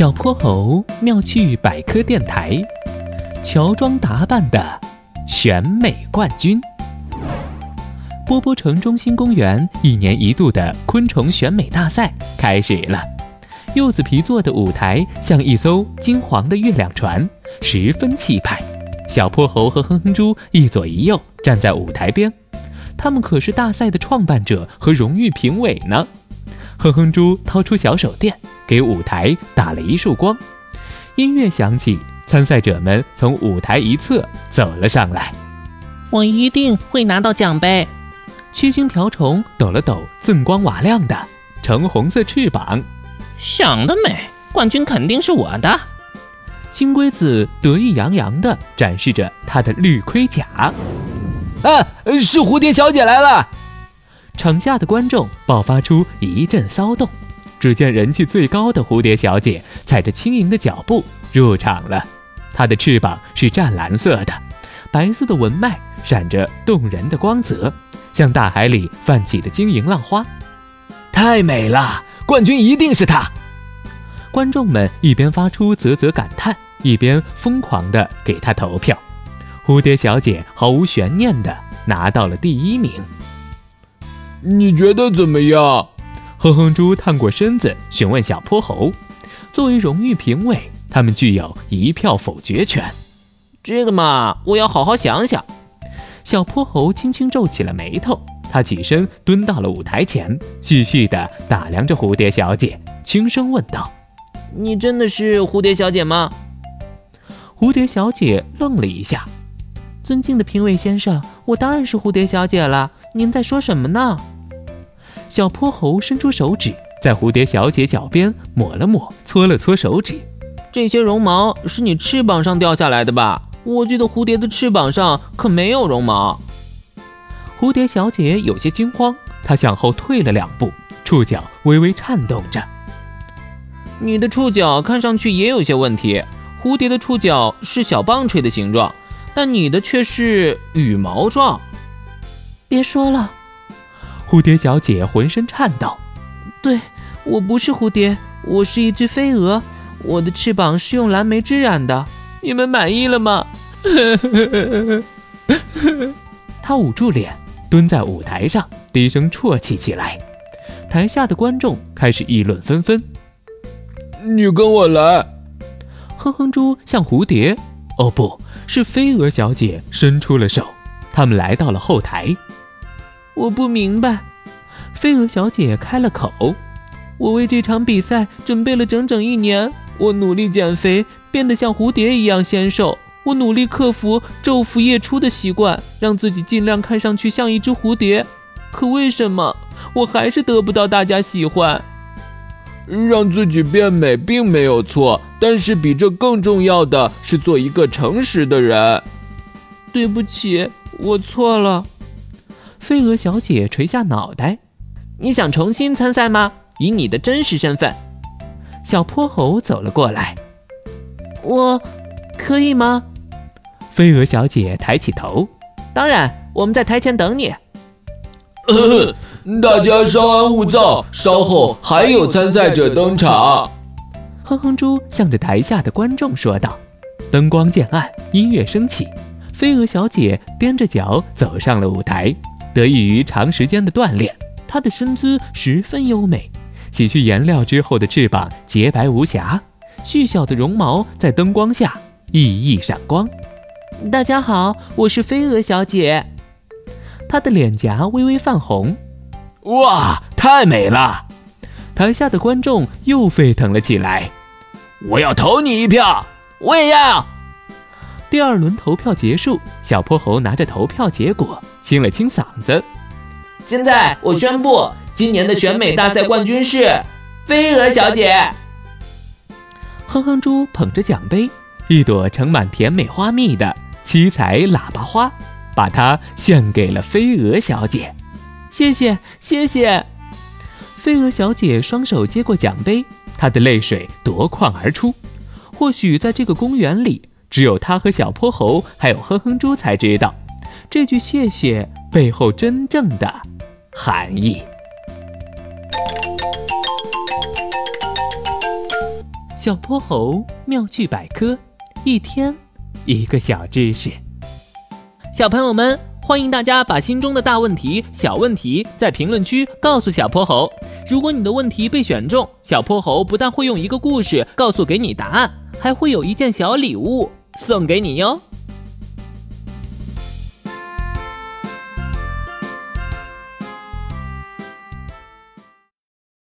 小泼猴妙趣百科电台，乔装打扮的选美冠军。波波城中心公园一年一度的昆虫选美大赛开始了。柚子皮做的舞台像一艘金黄的月亮船，十分气派。小泼猴和哼哼猪一左一右站在舞台边，他们可是大赛的创办者和荣誉评委呢。哼哼猪掏出小手电。给舞台打了一束光，音乐响起，参赛者们从舞台一侧走了上来。我一定会拿到奖杯。七星瓢虫抖了抖锃光瓦亮的橙红色翅膀，想得美！冠军肯定是我的。金龟子得意洋洋地展示着他的绿盔甲。啊，是蝴蝶小姐来了！场下的观众爆发出一阵骚动。只见人气最高的蝴蝶小姐踩着轻盈的脚步入场了，她的翅膀是湛蓝色的，白色的纹脉闪着动人的光泽，像大海里泛起的晶莹浪花，太美了！冠军一定是她！观众们一边发出啧啧感叹，一边疯狂地给她投票。蝴蝶小姐毫无悬念地拿到了第一名。你觉得怎么样？哼哼猪探过身子询问小泼猴：“作为荣誉评委，他们具有一票否决权。这个嘛，我要好好想想。”小泼猴轻轻皱起了眉头，他起身蹲到了舞台前，细细地打量着蝴蝶小姐，轻声问道：“你真的是蝴蝶小姐吗？”蝴蝶小姐愣了一下：“尊敬的评委先生，我当然是蝴蝶小姐了。您在说什么呢？”小泼猴伸出手指，在蝴蝶小姐脚边抹了抹，搓了搓手指。这些绒毛是你翅膀上掉下来的吧？我记得蝴蝶的翅膀上可没有绒毛。蝴蝶小姐有些惊慌，她向后退了两步，触角微微颤动着。你的触角看上去也有些问题。蝴蝶的触角是小棒槌的形状，但你的却是羽毛状。别说了。蝴蝶小姐浑身颤抖。对，我不是蝴蝶，我是一只飞蛾。我的翅膀是用蓝莓织染的。你们满意了吗？她捂住脸，蹲在舞台上，低声啜泣起来。台下的观众开始议论纷纷。你跟我来。哼哼猪向蝴蝶，哦，不是飞蛾小姐伸出了手。他们来到了后台。我不明白，飞蛾小姐开了口：“我为这场比赛准备了整整一年，我努力减肥，变得像蝴蝶一样纤瘦。我努力克服昼伏夜出的习惯，让自己尽量看上去像一只蝴蝶。可为什么我还是得不到大家喜欢？让自己变美并没有错，但是比这更重要的是做一个诚实的人。对不起，我错了。”飞蛾小姐垂下脑袋，你想重新参赛吗？以你的真实身份。小泼猴走了过来，我可以吗？飞蛾小姐抬起头，当然，我们在台前等你。大家稍安勿躁，稍后还有参赛者登场。哼哼猪向着台下的观众说道。灯光渐暗，音乐升起，飞蛾小姐踮着脚走上了舞台。得益于长时间的锻炼，它的身姿十分优美。洗去颜料之后的翅膀洁白无瑕，细小的绒毛在灯光下熠熠闪光。大家好，我是飞蛾小姐。她的脸颊微微泛红。哇，太美了！台下的观众又沸腾了起来。我要投你一票，我也要。第二轮投票结束，小泼猴拿着投票结果。清了清嗓子，现在我宣布，今年的选美大赛冠军是飞蛾小姐。哼哼猪捧着奖杯，一朵盛满甜美花蜜的七彩喇叭花，把它献给了飞蛾小姐。谢谢，谢谢。飞蛾小姐双手接过奖杯，她的泪水夺眶而出。或许在这个公园里，只有她和小泼猴还有哼哼猪才知道。这句谢谢背后真正的含义。小泼猴妙趣百科，一天一个小知识。小朋友们，欢迎大家把心中的大问题、小问题在评论区告诉小泼猴。如果你的问题被选中，小泼猴不但会用一个故事告诉给你答案，还会有一件小礼物送给你哟。